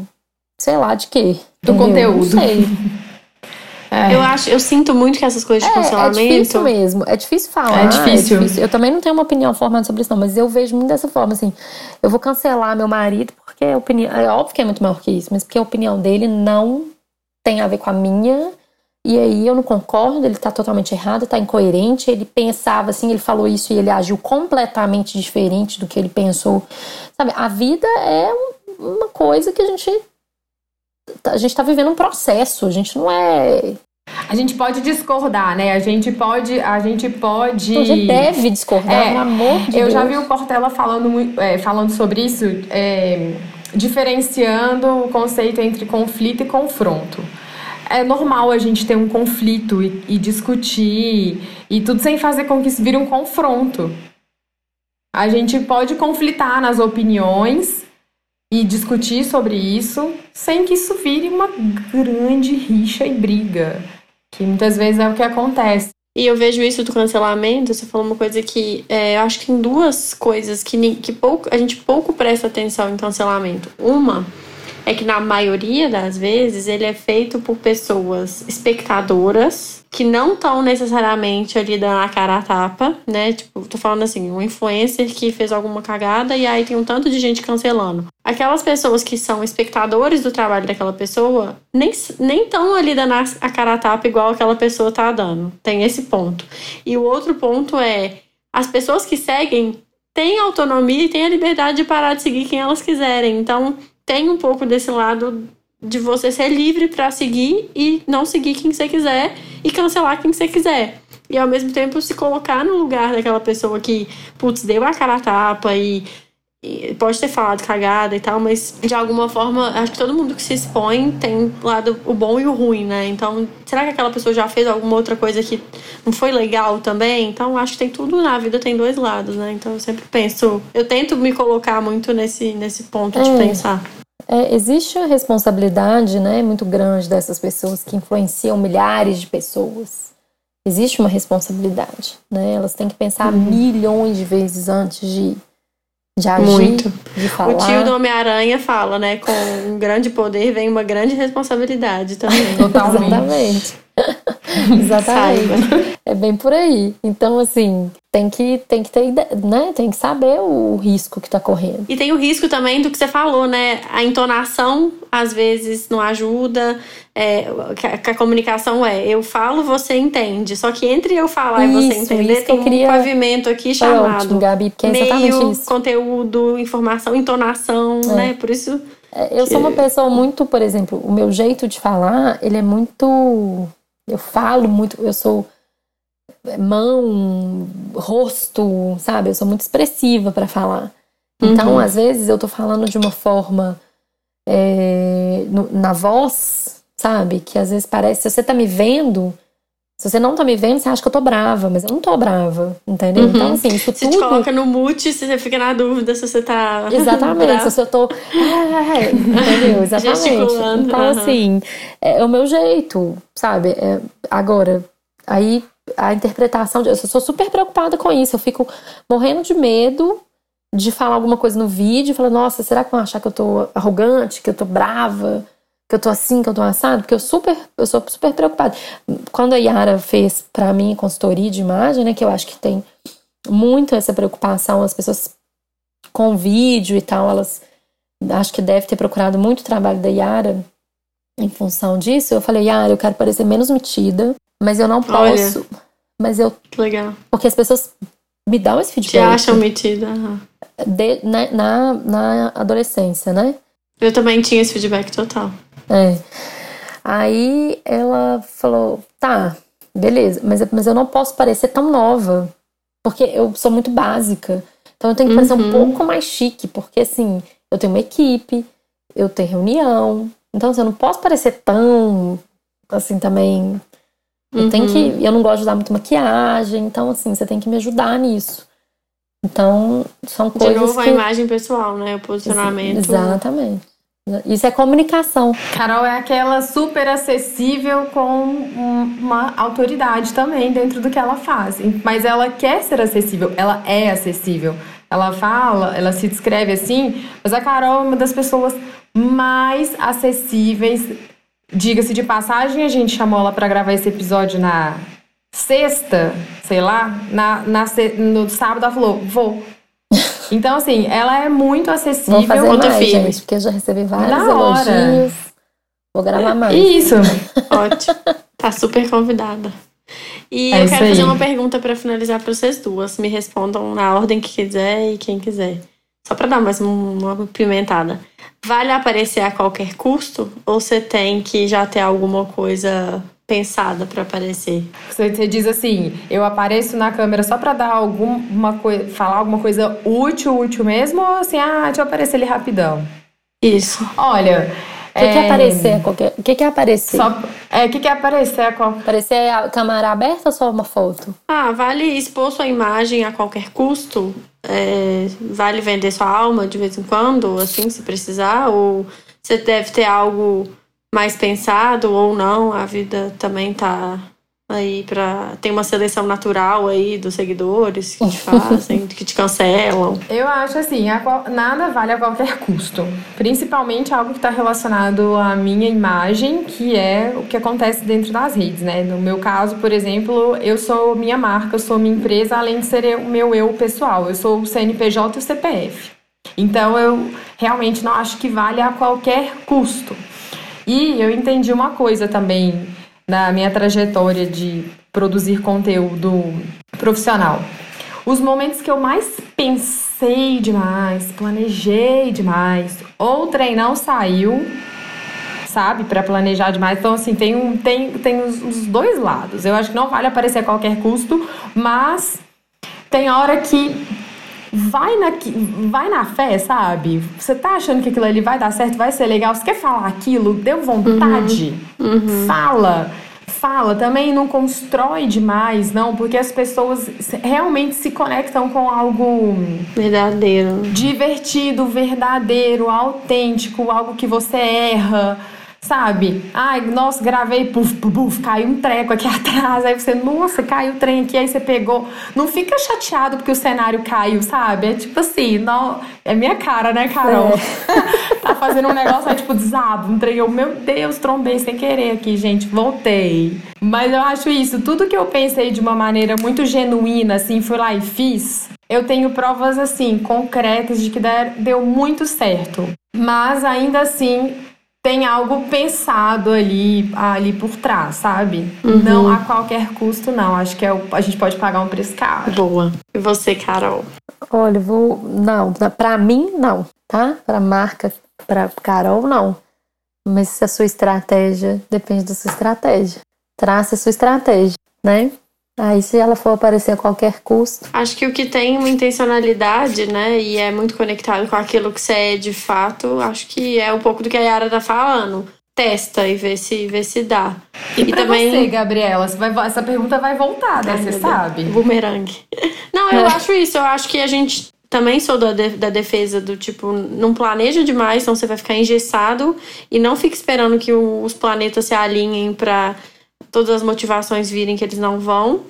sei lá, de quê? Do Entendeu? conteúdo. Não sei. [LAUGHS] É. Eu acho, eu sinto muito que essas coisas de é, cancelamento. É difícil mesmo. É difícil falar. É difícil. é difícil. Eu também não tenho uma opinião formada sobre isso, não, mas eu vejo muito dessa forma, assim. Eu vou cancelar meu marido porque a opinião. É óbvio que é muito maior que isso, mas porque a opinião dele não tem a ver com a minha e aí eu não concordo, ele está totalmente errado, está incoerente. Ele pensava assim, ele falou isso e ele agiu completamente diferente do que ele pensou. Sabe, a vida é uma coisa que a gente a gente está vivendo um processo, a gente não é a gente pode discordar, né? A gente pode, a gente pode. Você deve discordar, é, pelo amor de eu Deus. já vi o Portela falando, é, falando sobre isso, é, diferenciando o conceito entre conflito e confronto é normal a gente ter um conflito e, e, discutir e tudo sem fazer com que isso vire um confronto. A gente pode conflitar nas opiniões e discutir sobre isso sem que isso vire uma grande rixa e briga, que muitas vezes é o que acontece. E eu vejo isso do cancelamento, você falou uma coisa que é, eu acho que tem duas coisas que, que pouco, a gente pouco presta atenção em cancelamento. Uma é que na maioria das vezes ele é feito por pessoas espectadoras que não estão necessariamente ali dando a cara a tapa, né? Tipo, tô falando assim, um influencer que fez alguma cagada e aí tem um tanto de gente cancelando. Aquelas pessoas que são espectadores do trabalho daquela pessoa nem estão ali dando a cara a tapa igual aquela pessoa tá dando. Tem esse ponto. E o outro ponto é as pessoas que seguem têm autonomia e têm a liberdade de parar de seguir quem elas quiserem. Então, tem um pouco desse lado de você ser livre para seguir e não seguir quem você quiser e cancelar quem você quiser. E ao mesmo tempo se colocar no lugar daquela pessoa que, putz, deu a cara a tapa e, e pode ter falado cagada e tal, mas de alguma forma, acho que todo mundo que se expõe tem lado o bom e o ruim, né? Então, será que aquela pessoa já fez alguma outra coisa que não foi legal também? Então, acho que tem tudo na vida, tem dois lados, né? Então, eu sempre penso, eu tento me colocar muito nesse, nesse ponto é. de pensar. é, existe a responsabilidade né, muito grande dessas pessoas que influenciam milhares de pessoas. Existe uma responsabilidade, né? Elas têm que pensar uhum. milhões de vezes antes de, de agir, muito. de falar. O tio do Homem-Aranha fala, né? Com um grande poder vem uma grande responsabilidade também. [LAUGHS] Totalmente. Exatamente. [LAUGHS] Exatamente. É bem por aí. Então, assim, tem que, tem que ter, né? Tem que saber o risco que tá correndo. E tem o risco também do que você falou, né? A entonação às vezes não ajuda. É, que a comunicação é eu falo, você entende. Só que entre eu falar isso, e você entender, tem um pavimento aqui chamado ótimo, Gabi, porque é meio, isso. conteúdo, informação, entonação, é. né? Por isso. É, eu sou uma pessoa muito, por exemplo, o meu jeito de falar, ele é muito eu falo muito, eu sou mão, rosto, sabe? Eu sou muito expressiva para falar. Então, uhum. às vezes, eu tô falando de uma forma é, no, na voz, sabe? Que às vezes parece, se você tá me vendo, se você não tá me vendo, você acha que eu tô brava, mas eu não tô brava, entendeu? Uhum. Então, assim, isso se tudo... te coloca no mute, você fica na dúvida se você tá. [LAUGHS] Exatamente, se eu tô. É, entendeu? [LAUGHS] Exatamente. Então, uhum. assim, é, o meu jeito, sabe? É, agora, aí a interpretação. De... Eu sou super preocupada com isso, eu fico morrendo de medo de falar alguma coisa no vídeo, falando, nossa, será que vão achar que eu tô arrogante, que eu tô brava? Que eu tô assim, que eu tô assado, porque eu super, eu sou super preocupada. Quando a Yara fez para mim consultoria de imagem, né, que eu acho que tem muito essa preocupação, as pessoas com vídeo e tal, elas acho que deve ter procurado muito trabalho da Yara em função disso. Eu falei, Yara, eu quero parecer menos metida, mas eu não posso. Olha, mas eu. Legal. Porque as pessoas me dão esse feedback. Te acham metida. Uhum. De, na, na, na adolescência, né? Eu também tinha esse feedback total. É. Aí ela falou: tá, beleza, mas, mas eu não posso parecer tão nova, porque eu sou muito básica. Então eu tenho que parecer um uhum. pouco mais chique, porque assim, eu tenho uma equipe, eu tenho reunião. Então assim, eu não posso parecer tão assim também. Eu uhum. tenho que. Eu não gosto de usar muito maquiagem, então assim, você tem que me ajudar nisso. Então, são coisas. De novo, que... a imagem pessoal, né? O posicionamento. Exatamente. Isso é comunicação. Carol é aquela super acessível com uma autoridade também dentro do que ela faz. Mas ela quer ser acessível, ela é acessível. Ela fala, ela se descreve assim, mas a Carol é uma das pessoas mais acessíveis. Diga-se de passagem, a gente chamou ela para gravar esse episódio na sexta, sei lá, na, na, no sábado ela falou: vou então, assim, ela é muito acessível. Vou fazer mais, gente, porque eu já recebi vários elogios. Vou gravar mais. Isso. [LAUGHS] Ótimo. Tá super convidada. E é eu quero fazer uma pergunta para finalizar para vocês duas. Me respondam na ordem que quiser e quem quiser. Só para dar mais uma pimentada. Vale aparecer a qualquer custo? Ou você tem que já ter alguma coisa pensada para aparecer. Você, você diz assim, eu apareço na câmera só para dar alguma coisa, falar alguma coisa útil, útil mesmo, ou assim, ah, deixa eu aparecer ali rapidão. Isso. Olha, o que, é... que é aparecer? O que, que é aparecer? Só, é, o que, que é aparecer? Qual... Aparecer a câmera aberta ou só uma foto? Ah, vale expor sua imagem a qualquer custo? É, vale vender sua alma de vez em quando, assim, se precisar? Ou você deve ter algo mais pensado ou não, a vida também tá aí para tem uma seleção natural aí dos seguidores que te [LAUGHS] fazem, que te cancelam. Eu acho assim, nada vale a qualquer custo, principalmente algo que está relacionado à minha imagem, que é o que acontece dentro das redes, né? No meu caso, por exemplo, eu sou minha marca, eu sou minha empresa, além de ser o meu eu pessoal, eu sou o CNPJ e o CPF. Então eu realmente não acho que vale a qualquer custo. E eu entendi uma coisa também na minha trajetória de produzir conteúdo profissional. Os momentos que eu mais pensei demais, planejei demais, ou o trem não saiu, sabe, para planejar demais. Então, assim, tem, um, tem, tem os, os dois lados. Eu acho que não vale aparecer a qualquer custo, mas tem hora que vai na, vai na fé, sabe? Você tá achando que aquilo ali vai dar certo, vai ser legal, você quer falar aquilo, deu vontade, uhum. Uhum. fala. fala, também não constrói demais, não, porque as pessoas realmente se conectam com algo verdadeiro, divertido, verdadeiro, autêntico, algo que você erra sabe? Ai, nossa, gravei, puf, puf, puf, caiu um treco aqui [LAUGHS] atrás. Aí você, nossa, caiu o trem aqui, aí você pegou. Não fica chateado porque o cenário caiu, sabe? É tipo assim, não, é minha cara, né, Carol? É. [LAUGHS] tá fazendo um negócio aí, tipo, desabo, um trem. Eu, meu Deus, trombei sem querer aqui, gente, voltei. Mas eu acho isso, tudo que eu pensei de uma maneira muito genuína, assim, fui lá e fiz. Eu tenho provas assim, concretas de que deu muito certo. Mas ainda assim, tem algo pensado ali, ali por trás, sabe? Uhum. Não a qualquer custo, não. Acho que é o, a gente pode pagar um preço caro. Boa. E você, Carol? Olha, vou. Não, pra mim, não, tá? Pra marca, pra Carol, não. Mas se a sua estratégia depende da sua estratégia. Traça a sua estratégia, né? Aí, se ela for aparecer a qualquer custo. Acho que o que tem uma intencionalidade, né, e é muito conectado com aquilo que você é de fato, acho que é um pouco do que a Yara tá falando. Testa e vê se, vê se dá. E, e também você, Gabriela, você vai, essa pergunta vai voltar, né? Você sabe? Bumerangue. [LAUGHS] Não, eu é. acho isso. Eu acho que a gente também sou da, da defesa do tipo, não planeja demais, senão você vai ficar engessado e não fica esperando que os planetas se alinhem para todas as motivações virem que eles não vão.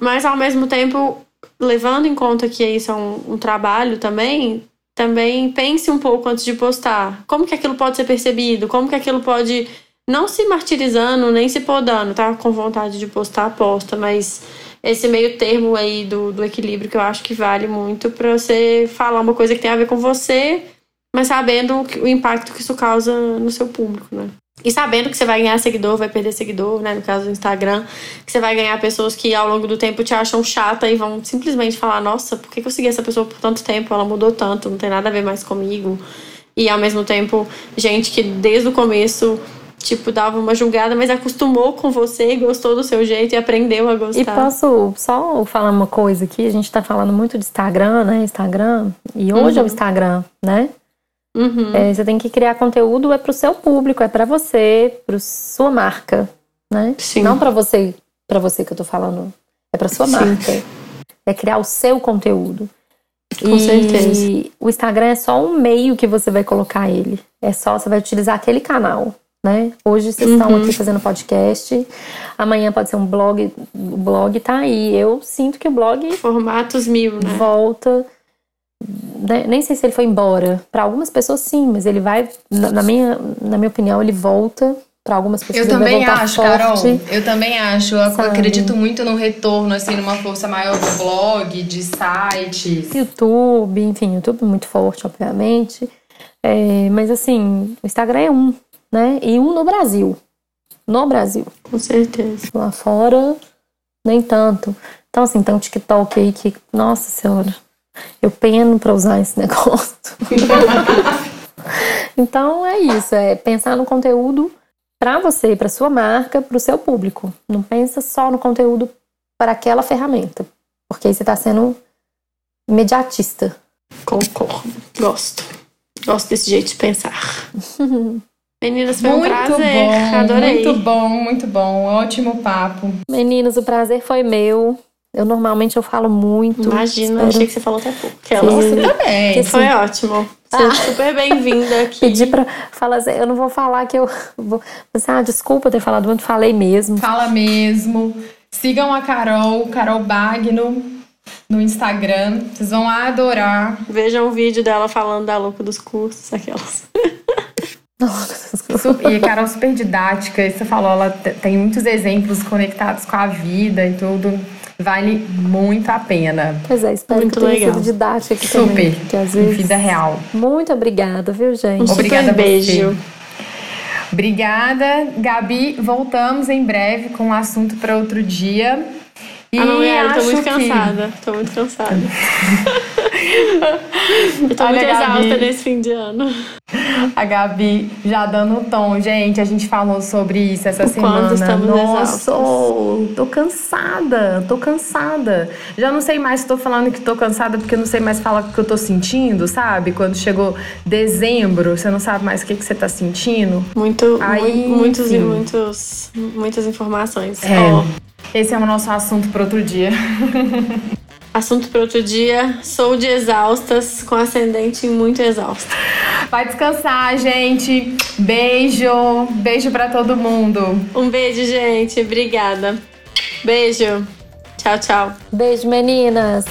Mas ao mesmo tempo, levando em conta que isso é um, um trabalho também, também pense um pouco antes de postar. Como que aquilo pode ser percebido? Como que aquilo pode não se martirizando, nem se podando, tá? Com vontade de postar, posta, mas esse meio termo aí do, do equilíbrio que eu acho que vale muito para você falar uma coisa que tem a ver com você, mas sabendo o impacto que isso causa no seu público, né? E sabendo que você vai ganhar seguidor, vai perder seguidor, né? No caso do Instagram, que você vai ganhar pessoas que ao longo do tempo te acham chata e vão simplesmente falar: Nossa, por que eu segui essa pessoa por tanto tempo? Ela mudou tanto, não tem nada a ver mais comigo. E ao mesmo tempo, gente que desde o começo, tipo, dava uma julgada, mas acostumou com você, gostou do seu jeito e aprendeu a gostar. E posso só falar uma coisa aqui? A gente tá falando muito de Instagram, né? Instagram. E hoje uhum. é o Instagram, né? Uhum. É, você tem que criar conteúdo é para o seu público, é para você, para sua marca, né? Sim. Não para você, para você que eu tô falando, é para sua Sim. marca. É criar o seu conteúdo. Com e certeza. o Instagram é só um meio que você vai colocar ele. É só você vai utilizar aquele canal, né? Hoje vocês uhum. estão aqui fazendo podcast, amanhã pode ser um blog, o blog tá aí. Eu sinto que o blog formatos mil, né? Volta nem sei se ele foi embora. Para algumas pessoas, sim, mas ele vai, na minha, na minha opinião, ele volta. Para algumas pessoas, eu também acho, forte, Carol. Eu também acho. Eu sabe? acredito muito no retorno, assim, numa força maior do blog, de sites. YouTube, enfim, YouTube muito forte, obviamente. É, mas assim, o Instagram é um, né? E um no Brasil. No Brasil. Com certeza. Lá fora, nem tanto. Então, assim, tem um TikTok aí que, nossa senhora, eu peno para usar esse [LAUGHS] negócio. então é isso, é pensar no conteúdo para você, para sua marca, para o seu público. Não pensa só no conteúdo para aquela ferramenta, porque aí você está sendo imediatista. Concordo, gosto. Gosto desse jeito de pensar. [LAUGHS] Meninas, foi muito um prazer. Bom, Adorei. Muito bom, muito bom. Ótimo papo. Meninas, o prazer foi meu. Eu normalmente eu falo muito. Imagina, espero... achei que você falou até pouco. Que ela Nossa, também. Que foi ótimo. Você ah. super bem-vinda [LAUGHS] aqui. Pedi pra falar assim, eu não vou falar que eu [LAUGHS] vou. Assim, ah, desculpa ter falado muito, falei mesmo. Fala mesmo. Sigam a Carol, Carol Bagno, no Instagram. Vocês vão adorar. Vejam o vídeo dela falando da louca dos cursos, aquelas. [LAUGHS] e a Carol super didática, você falou, ela tem muitos exemplos conectados com a vida e tudo. Vale muito a pena. Pois é, espero muito que tenha legal. sido didática aqui Super. também. Às vezes... Vida real. Muito obrigada, viu, gente? Um obrigada beijo. Obrigada, Gabi. Voltamos em breve com um assunto para outro dia. E ah, não, é, tô muito que... cansada. Tô muito cansada. [LAUGHS] eu tô Olha, muito exausta Gabi. nesse fim de ano. A Gabi já dando o tom. Gente, a gente falou sobre isso essa semana. Quando estamos Nossa, tô cansada, tô cansada. Já não sei mais se tô falando que tô cansada porque não sei mais falar o que eu tô sentindo, sabe? Quando chegou dezembro, você não sabe mais o que, que você tá sentindo. Muito, Aí, muitos e muitos, muitas informações. É. Ó, Esse é o nosso assunto para outro dia. [LAUGHS] assunto para outro dia. Sou de exaustas, com ascendente muito exausta. Vai descansar, gente. Beijo. Beijo para todo mundo. Um beijo, gente. Obrigada. Beijo. Tchau, tchau. Beijo, meninas!